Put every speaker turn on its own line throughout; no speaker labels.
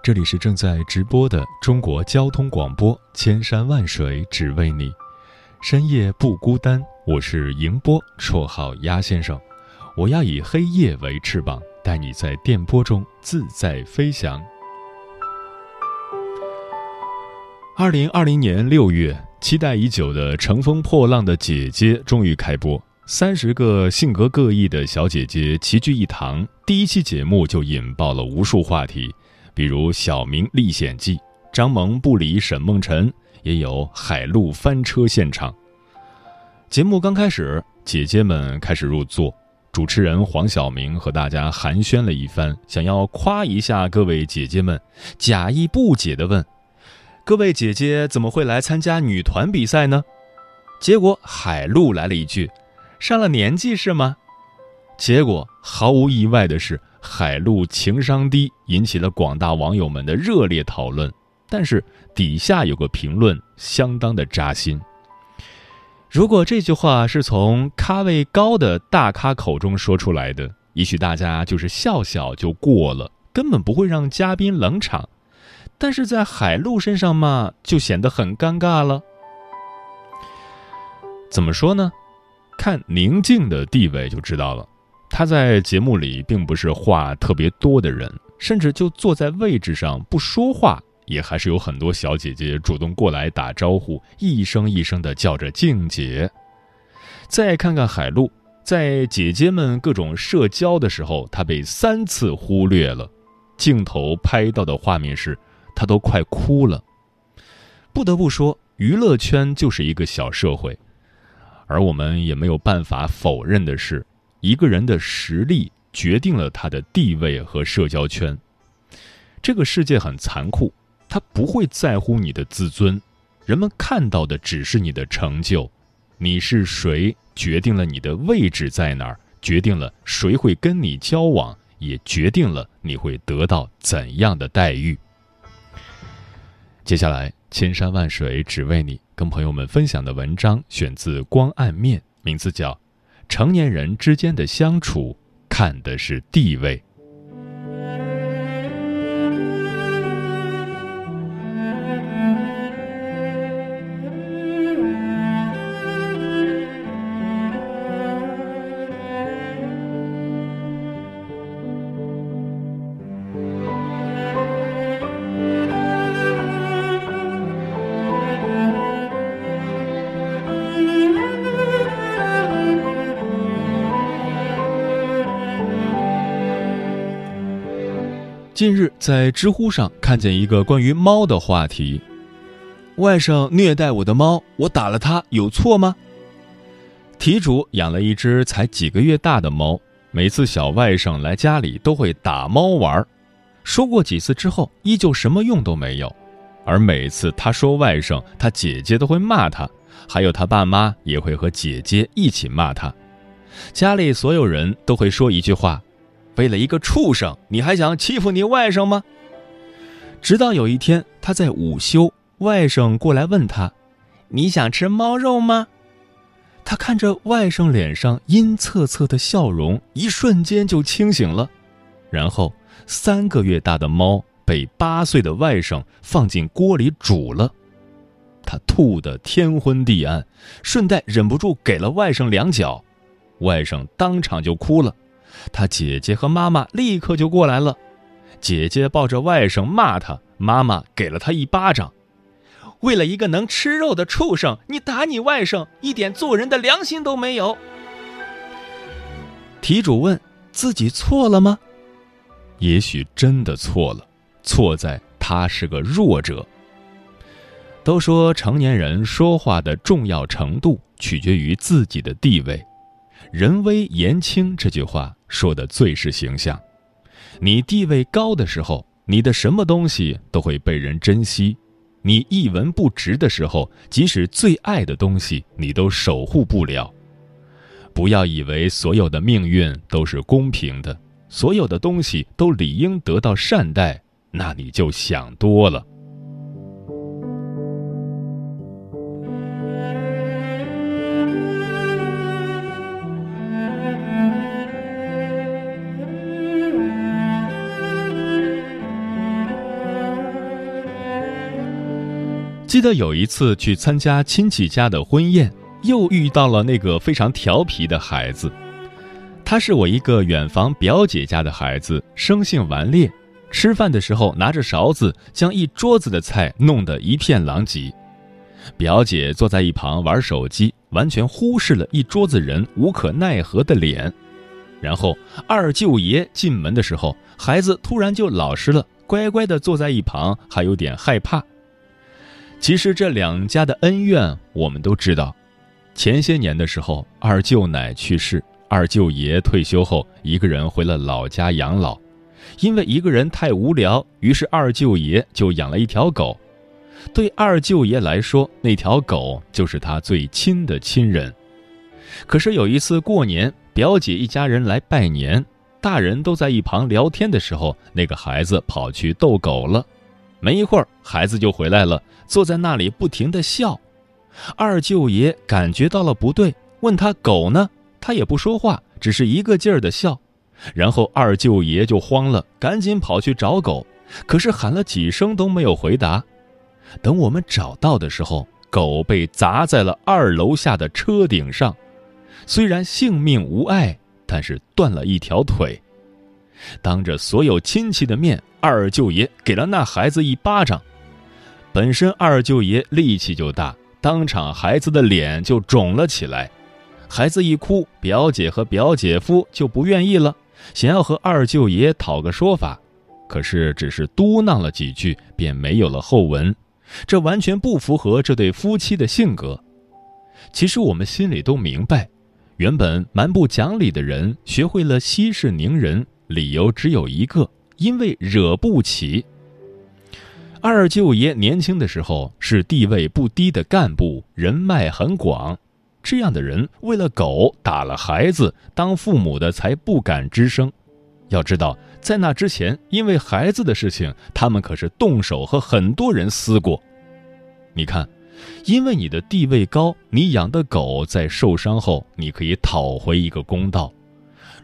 这里是正在直播的中国交通广播，千山万水只为你，深夜不孤单。我是迎波，绰号鸭先生。我要以黑夜为翅膀，带你在电波中自在飞翔。二零二零年六月，期待已久的《乘风破浪的姐姐》终于开播。三十个性格各异的小姐姐齐聚一堂，第一期节目就引爆了无数话题，比如《小明历险记》，张萌不理沈梦辰，也有海陆翻车现场。节目刚开始，姐姐们开始入座，主持人黄晓明和大家寒暄了一番，想要夸一下各位姐姐们，假意不解地问：“各位姐姐怎么会来参加女团比赛呢？”结果海陆来了一句。上了年纪是吗？结果毫无意外的是，海陆情商低，引起了广大网友们的热烈讨论。但是底下有个评论相当的扎心。如果这句话是从咖位高的大咖口中说出来的，也许大家就是笑笑就过了，根本不会让嘉宾冷场。但是在海陆身上嘛，就显得很尴尬了。怎么说呢？看宁静的地位就知道了，他在节目里并不是话特别多的人，甚至就坐在位置上不说话，也还是有很多小姐姐主动过来打招呼，一声一声的叫着静姐。再看看海陆，在姐姐们各种社交的时候，他被三次忽略了，镜头拍到的画面是，他都快哭了。不得不说，娱乐圈就是一个小社会。而我们也没有办法否认的是，一个人的实力决定了他的地位和社交圈。这个世界很残酷，他不会在乎你的自尊，人们看到的只是你的成就。你是谁，决定了你的位置在哪儿，决定了谁会跟你交往，也决定了你会得到怎样的待遇。接下来，千山万水只为你。跟朋友们分享的文章选自《光暗面》，名字叫《成年人之间的相处看的是地位》。近日，在知乎上看见一个关于猫的话题：“外甥虐待我的猫，我打了他有错吗？”题主养了一只才几个月大的猫，每次小外甥来家里都会打猫玩儿，说过几次之后，依旧什么用都没有。而每次他说外甥，他姐姐都会骂他，还有他爸妈也会和姐姐一起骂他，家里所有人都会说一句话。为了一个畜生，你还想欺负你外甥吗？直到有一天，他在午休，外甥过来问他：“你想吃猫肉吗？”他看着外甥脸上阴恻恻的笑容，一瞬间就清醒了。然后，三个月大的猫被八岁的外甥放进锅里煮了，他吐得天昏地暗，顺带忍不住给了外甥两脚，外甥当场就哭了。他姐姐和妈妈立刻就过来了，姐姐抱着外甥骂他，妈妈给了他一巴掌。为了一个能吃肉的畜生，你打你外甥，一点做人的良心都没有。题主问自己错了吗？也许真的错了，错在他是个弱者。都说成年人说话的重要程度取决于自己的地位。人微言轻这句话说的最是形象。你地位高的时候，你的什么东西都会被人珍惜。你一文不值的时候，即使最爱的东西，你都守护不了。不要以为所有的命运都是公平的，所有的东西都理应得到善待，那你就想多了。记得有一次去参加亲戚家的婚宴，又遇到了那个非常调皮的孩子。他是我一个远房表姐家的孩子，生性顽劣，吃饭的时候拿着勺子将一桌子的菜弄得一片狼藉。表姐坐在一旁玩手机，完全忽视了一桌子人无可奈何的脸。然后二舅爷进门的时候，孩子突然就老实了，乖乖地坐在一旁，还有点害怕。其实这两家的恩怨我们都知道。前些年的时候，二舅奶去世，二舅爷退休后一个人回了老家养老。因为一个人太无聊，于是二舅爷就养了一条狗。对二舅爷来说，那条狗就是他最亲的亲人。可是有一次过年，表姐一家人来拜年，大人都在一旁聊天的时候，那个孩子跑去逗狗了。没一会儿，孩子就回来了，坐在那里不停的笑。二舅爷感觉到了不对，问他狗呢，他也不说话，只是一个劲儿的笑。然后二舅爷就慌了，赶紧跑去找狗，可是喊了几声都没有回答。等我们找到的时候，狗被砸在了二楼下的车顶上，虽然性命无碍，但是断了一条腿。当着所有亲戚的面，二舅爷给了那孩子一巴掌。本身二舅爷力气就大，当场孩子的脸就肿了起来。孩子一哭，表姐和表姐夫就不愿意了，想要和二舅爷讨个说法，可是只是嘟囔了几句，便没有了后文。这完全不符合这对夫妻的性格。其实我们心里都明白，原本蛮不讲理的人，学会了息事宁人。理由只有一个，因为惹不起。二舅爷年轻的时候是地位不低的干部，人脉很广。这样的人为了狗打了孩子，当父母的才不敢吱声。要知道，在那之前，因为孩子的事情，他们可是动手和很多人撕过。你看，因为你的地位高，你养的狗在受伤后，你可以讨回一个公道。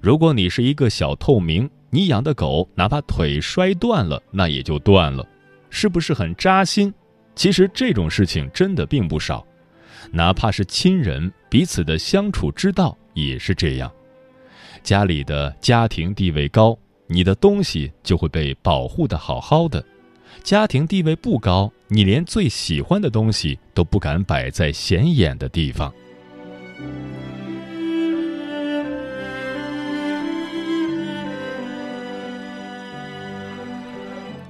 如果你是一个小透明，你养的狗哪怕腿摔断了，那也就断了，是不是很扎心？其实这种事情真的并不少，哪怕是亲人彼此的相处之道也是这样。家里的家庭地位高，你的东西就会被保护的好好的；家庭地位不高，你连最喜欢的东西都不敢摆在显眼的地方。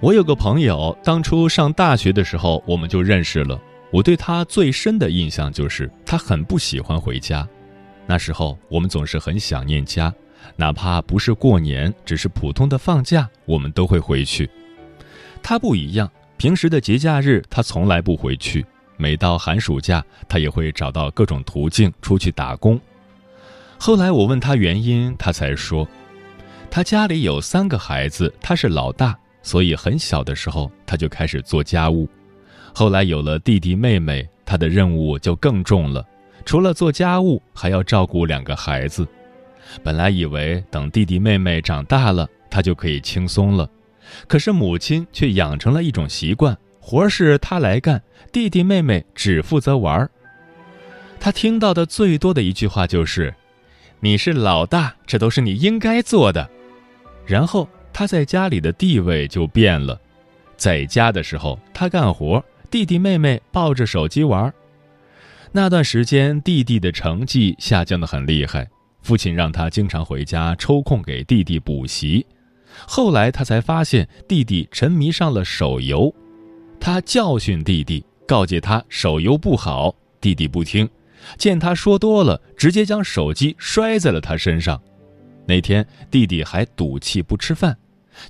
我有个朋友，当初上大学的时候我们就认识了。我对他最深的印象就是他很不喜欢回家。那时候我们总是很想念家，哪怕不是过年，只是普通的放假，我们都会回去。他不一样，平时的节假日他从来不回去，每到寒暑假他也会找到各种途径出去打工。后来我问他原因，他才说，他家里有三个孩子，他是老大。所以很小的时候，他就开始做家务。后来有了弟弟妹妹，他的任务就更重了。除了做家务，还要照顾两个孩子。本来以为等弟弟妹妹长大了，他就可以轻松了。可是母亲却养成了一种习惯：活是他来干，弟弟妹妹只负责玩儿。他听到的最多的一句话就是：“你是老大，这都是你应该做的。”然后。他在家里的地位就变了，在家的时候他干活，弟弟妹妹抱着手机玩。那段时间，弟弟的成绩下降的很厉害，父亲让他经常回家抽空给弟弟补习。后来他才发现弟弟沉迷上了手游，他教训弟弟，告诫他手游不好，弟弟不听，见他说多了，直接将手机摔在了他身上。那天弟弟还赌气不吃饭。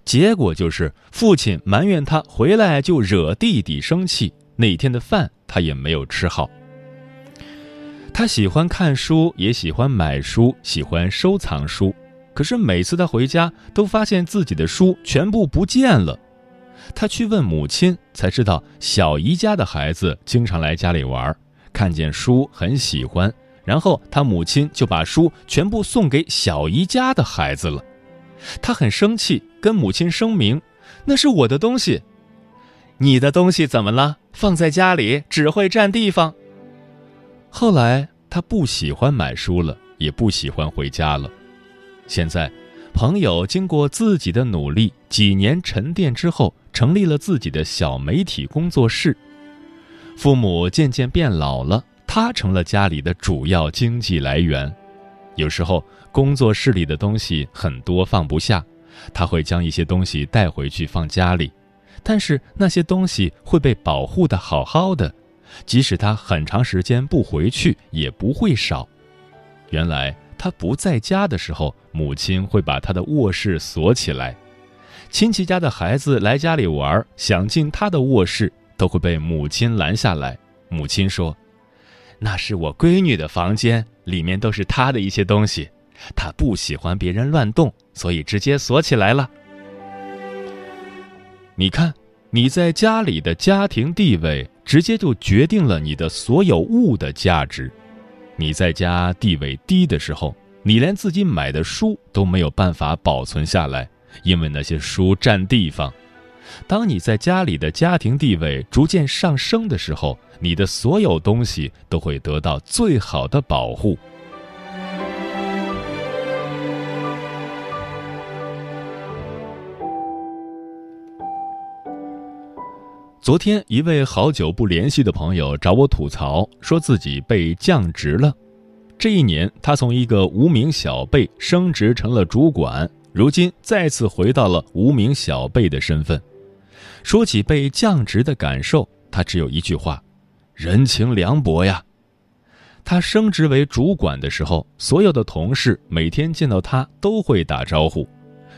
结果就是父亲埋怨他回来就惹弟弟生气，那天的饭他也没有吃好。他喜欢看书，也喜欢买书，喜欢收藏书，可是每次他回家都发现自己的书全部不见了。他去问母亲，才知道小姨家的孩子经常来家里玩，看见书很喜欢，然后他母亲就把书全部送给小姨家的孩子了。他很生气，跟母亲声明：“那是我的东西，你的东西怎么了？放在家里只会占地方。”后来他不喜欢买书了，也不喜欢回家了。现在，朋友经过自己的努力，几年沉淀之后。成立了自己的小媒体工作室。父母渐渐变老了，他成了家里的主要经济来源。有时候工作室里的东西很多放不下，他会将一些东西带回去放家里，但是那些东西会被保护的好好的，即使他很长时间不回去也不会少。原来他不在家的时候，母亲会把他的卧室锁起来。亲戚家的孩子来家里玩，想进他的卧室，都会被母亲拦下来。母亲说：“那是我闺女的房间，里面都是她的一些东西，他不喜欢别人乱动，所以直接锁起来了。”你看，你在家里的家庭地位，直接就决定了你的所有物的价值。你在家地位低的时候，你连自己买的书都没有办法保存下来。因为那些书占地方。当你在家里的家庭地位逐渐上升的时候，你的所有东西都会得到最好的保护。昨天，一位好久不联系的朋友找我吐槽，说自己被降职了。这一年，他从一个无名小辈升职成了主管。如今再次回到了无名小辈的身份。说起被降职的感受，他只有一句话：人情凉薄呀。他升职为主管的时候，所有的同事每天见到他都会打招呼。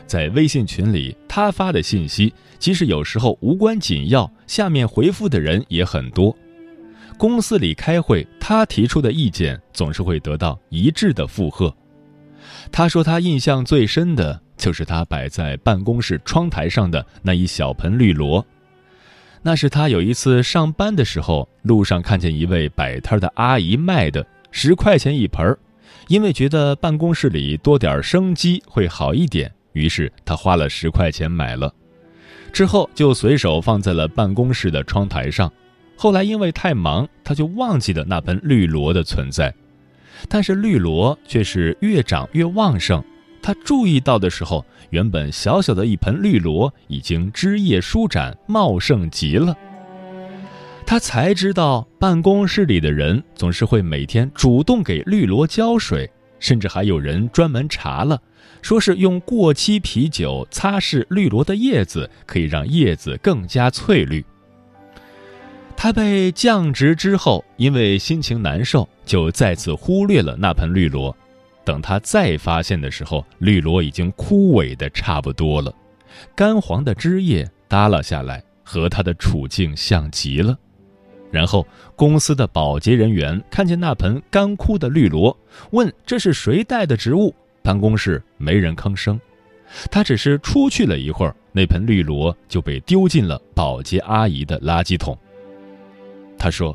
在微信群里，他发的信息，即使有时候无关紧要，下面回复的人也很多。公司里开会，他提出的意见总是会得到一致的附和。他说他印象最深的。就是他摆在办公室窗台上的那一小盆绿萝，那是他有一次上班的时候，路上看见一位摆摊的阿姨卖的，十块钱一盆儿。因为觉得办公室里多点生机会好一点，于是他花了十块钱买了，之后就随手放在了办公室的窗台上。后来因为太忙，他就忘记了那盆绿萝的存在，但是绿萝却是越长越旺盛。他注意到的时候，原本小小的一盆绿萝已经枝叶舒展，茂盛极了。他才知道，办公室里的人总是会每天主动给绿萝浇水，甚至还有人专门查了，说是用过期啤酒擦拭绿萝的叶子，可以让叶子更加翠绿。他被降职之后，因为心情难受，就再次忽略了那盆绿萝。等他再发现的时候，绿萝已经枯萎的差不多了，干黄的枝叶耷拉下来，和他的处境像极了。然后公司的保洁人员看见那盆干枯的绿萝，问这是谁带的植物？办公室没人吭声。他只是出去了一会儿，那盆绿萝就被丢进了保洁阿姨的垃圾桶。他说：“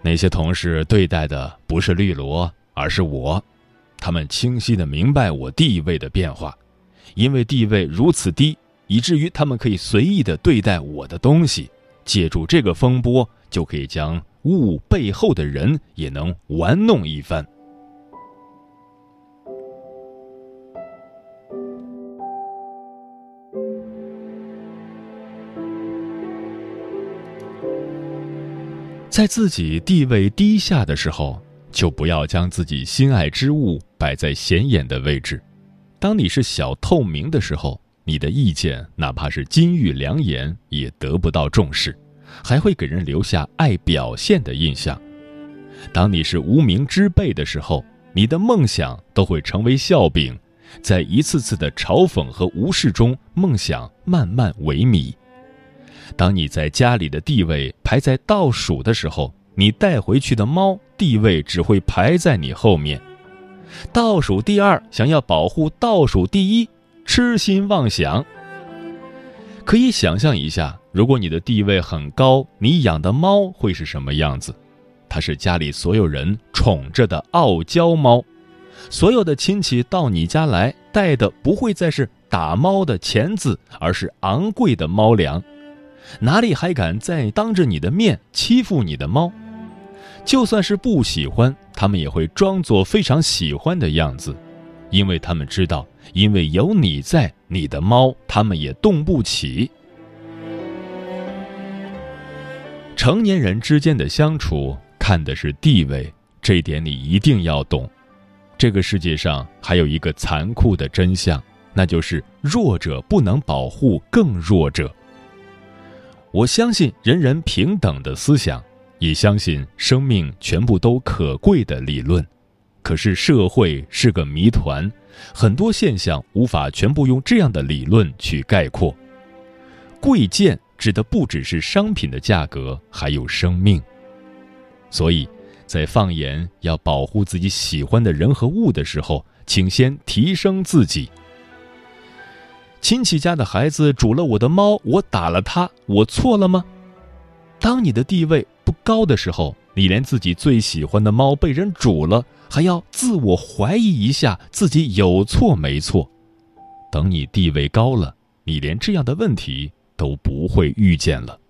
那些同事对待的不是绿萝，而是我。”他们清晰的明白我地位的变化，因为地位如此低，以至于他们可以随意的对待我的东西，借助这个风波，就可以将物背后的人也能玩弄一番。在自己地位低下的时候。就不要将自己心爱之物摆在显眼的位置。当你是小透明的时候，你的意见哪怕是金玉良言，也得不到重视，还会给人留下爱表现的印象。当你是无名之辈的时候，你的梦想都会成为笑柄，在一次次的嘲讽和无视中，梦想慢慢萎靡。当你在家里的地位排在倒数的时候，你带回去的猫地位只会排在你后面。倒数第二想要保护倒数第一，痴心妄想。可以想象一下，如果你的地位很高，你养的猫会是什么样子？它是家里所有人宠着的傲娇猫，所有的亲戚到你家来带的不会再是打猫的钳子，而是昂贵的猫粮。哪里还敢再当着你的面欺负你的猫？就算是不喜欢，他们也会装作非常喜欢的样子。因为他们知道，因为有你在，你的猫他们也动不起。成年人之间的相处看的是地位，这点你一定要懂。这个世界上还有一个残酷的真相，那就是弱者不能保护更弱者。我相信人人平等的思想，也相信生命全部都可贵的理论。可是社会是个谜团，很多现象无法全部用这样的理论去概括。贵贱指的不只是商品的价格，还有生命。所以，在放眼要保护自己喜欢的人和物的时候，请先提升自己。亲戚家的孩子煮了我的猫，我打了他，我错了吗？当你的地位不高的时候，你连自己最喜欢的猫被人煮了。还要自我怀疑一下自己有错没错，等你地位高了，你连这样的问题都不会遇见了。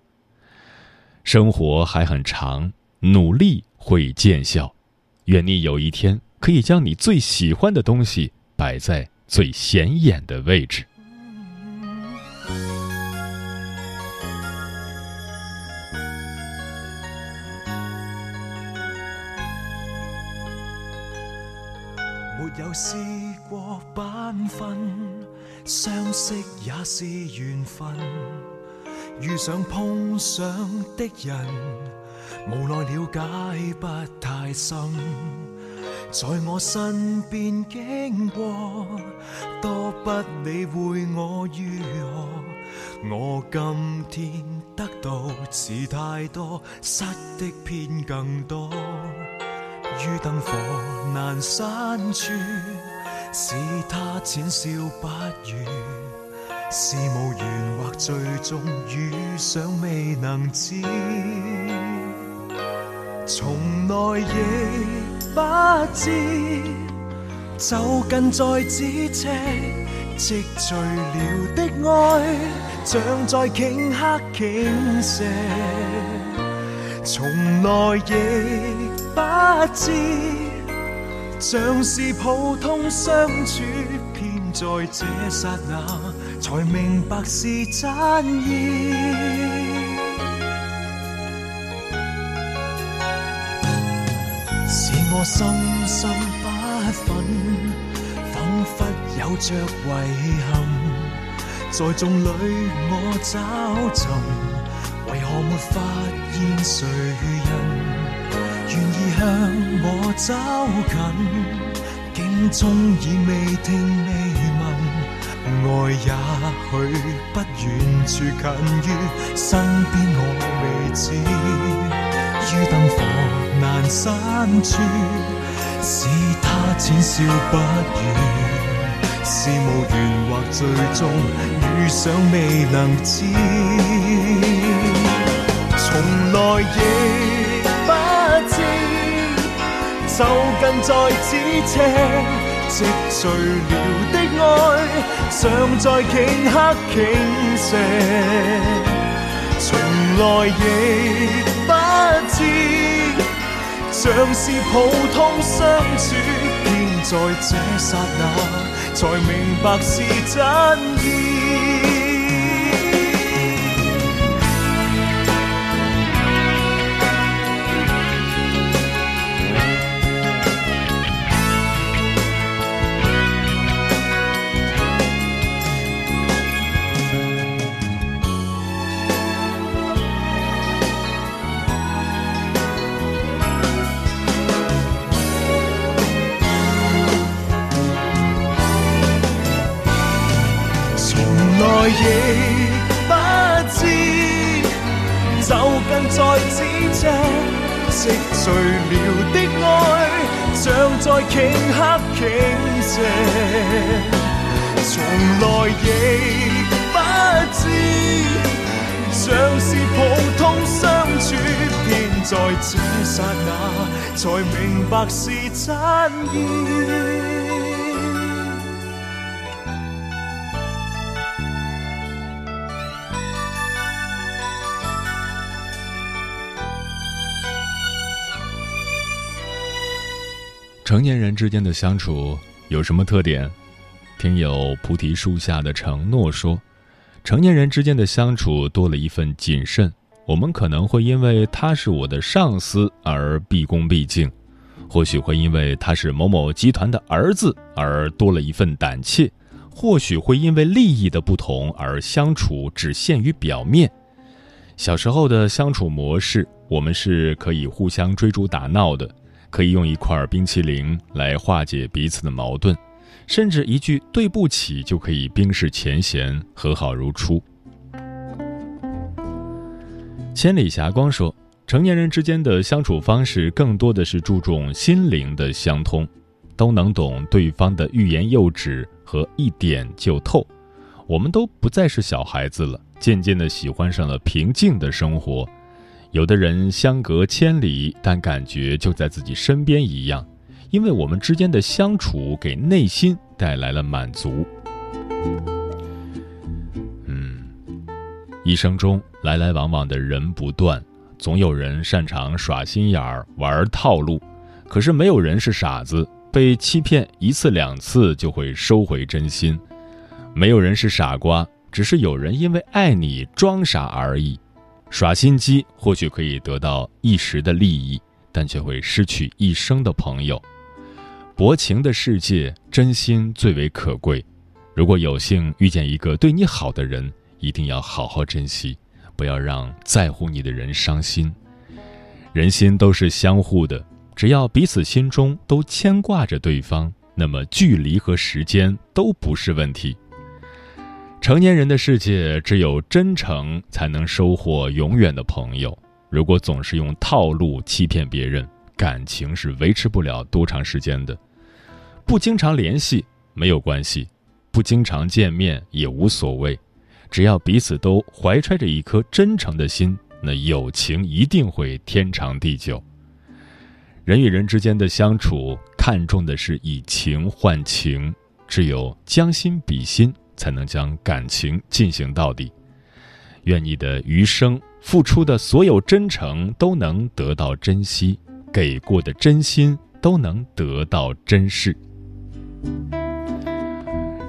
生活还很长，努力会见效。愿你有一天可以将你最喜欢的东西摆在最显眼的位置。
有试过班分，相识也是缘分。遇上碰上的人，无奈了解不太深。在我身边经过，多不理会我如何。我今天得到似太多，失的偏更多。于灯火阑珊处，是他浅笑不语，是无缘或最终遇上未能知，从来亦不知，就近在咫尺，积聚了的爱，像在顷刻倾泻，从来亦。不知，像是普通相处，偏在这刹那才明白是真意。是我深深不忿，仿佛有着遗憾，在众里我找寻，为何没发现谁愿意向我走近，竟终已未听未闻，爱也许不远处近于身边，我未知。于灯火阑珊处，是他浅笑不语，是无缘或最终遇上未能知，从来亦。就近在咫尺，积聚了的爱，常在顷刻倾泻。从来亦不知，像是普通相处，偏在这刹那，才明白是真
那才明白是真意。
成年人之间的相处有什么特点？听友菩提树下的承诺说。成年人之间的相处多了一份谨慎，我们可能会因为他是我的上司而毕恭毕敬，或许会因为他是某某集团的儿子而多了一份胆怯，或许会因为利益的不同而相处只限于表面。小时候的相处模式，我们是可以互相追逐打闹的，可以用一块冰淇淋来化解彼此的矛盾。甚至一句对不起就可以冰释前嫌，和好如初。千里霞光说，成年人之间的相处方式更多的是注重心灵的相通，都能懂对方的欲言又止和一点就透。我们都不再是小孩子了，渐渐的喜欢上了平静的生活。有的人相隔千里，但感觉就在自己身边一样。因为我们之间的相处给内心带来了满足。一生中来来往往的人不断，总有人擅长耍心眼儿、玩套路，可是没有人是傻子，被欺骗一次两次就会收回真心；没有人是傻瓜，只是有人因为爱你装傻而已。耍心机或许可以得到一时的利益，但却会失去一生的朋友。薄情的世界，真心最为可贵。如果有幸遇见一个对你好的人，一定要好好珍惜，不要让在乎你的人伤心。人心都是相互的，只要彼此心中都牵挂着对方，那么距离和时间都不是问题。成年人的世界，只有真诚才能收获永远的朋友。如果总是用套路欺骗别人，感情是维持不了多长时间的。不经常联系没有关系，不经常见面也无所谓，只要彼此都怀揣着一颗真诚的心，那友情一定会天长地久。人与人之间的相处，看重的是以情换情，只有将心比心，才能将感情进行到底。愿你的余生付出的所有真诚都能得到珍惜，给过的真心都能得到珍视。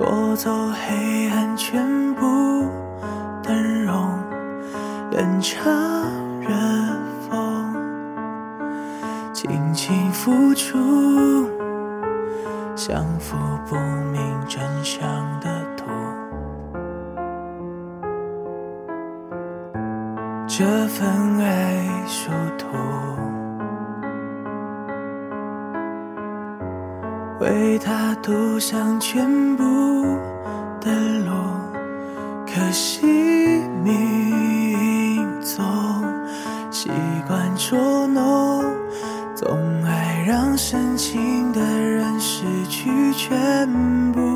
夺走黑暗全部灯笼，冷彻热风，轻轻抚触，相扶不明真相的图。这份爱殊途，为他涂上全部。的路，可惜命总习惯捉弄，总爱让深情的人失去全部。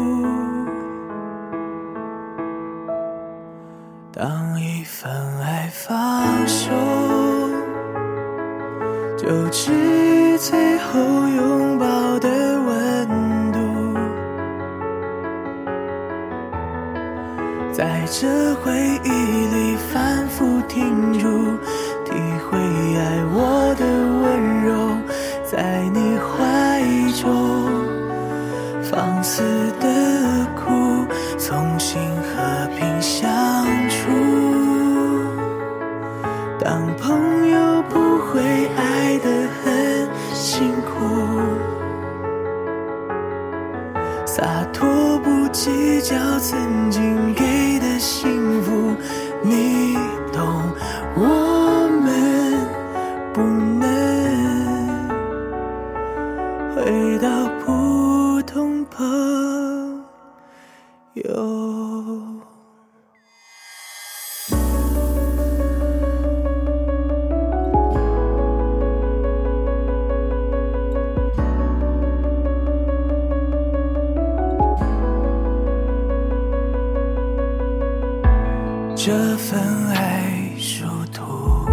这份爱殊途，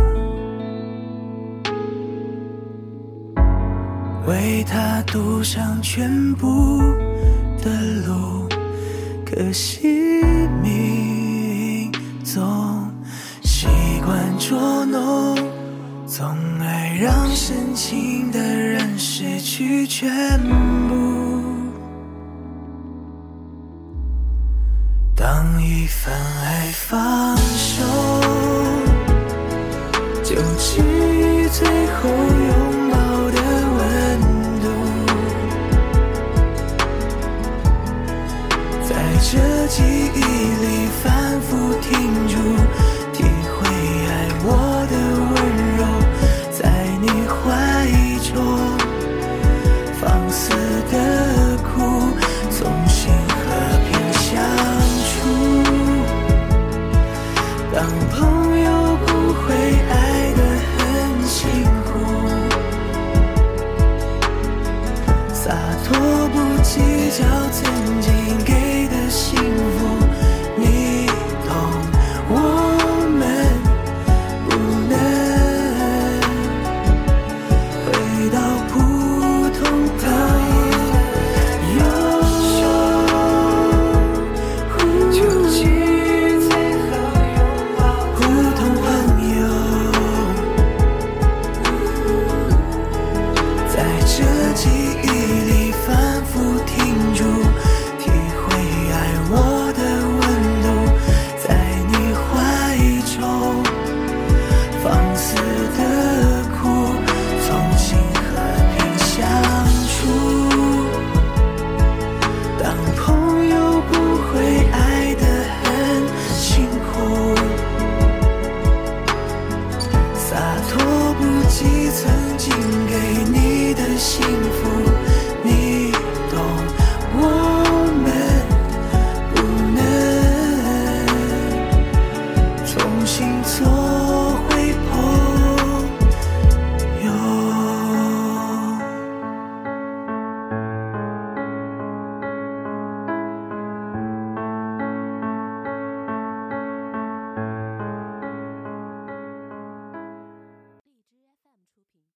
为他堵上全部的路。可惜命总习惯捉弄，总爱让深情的人失去全部。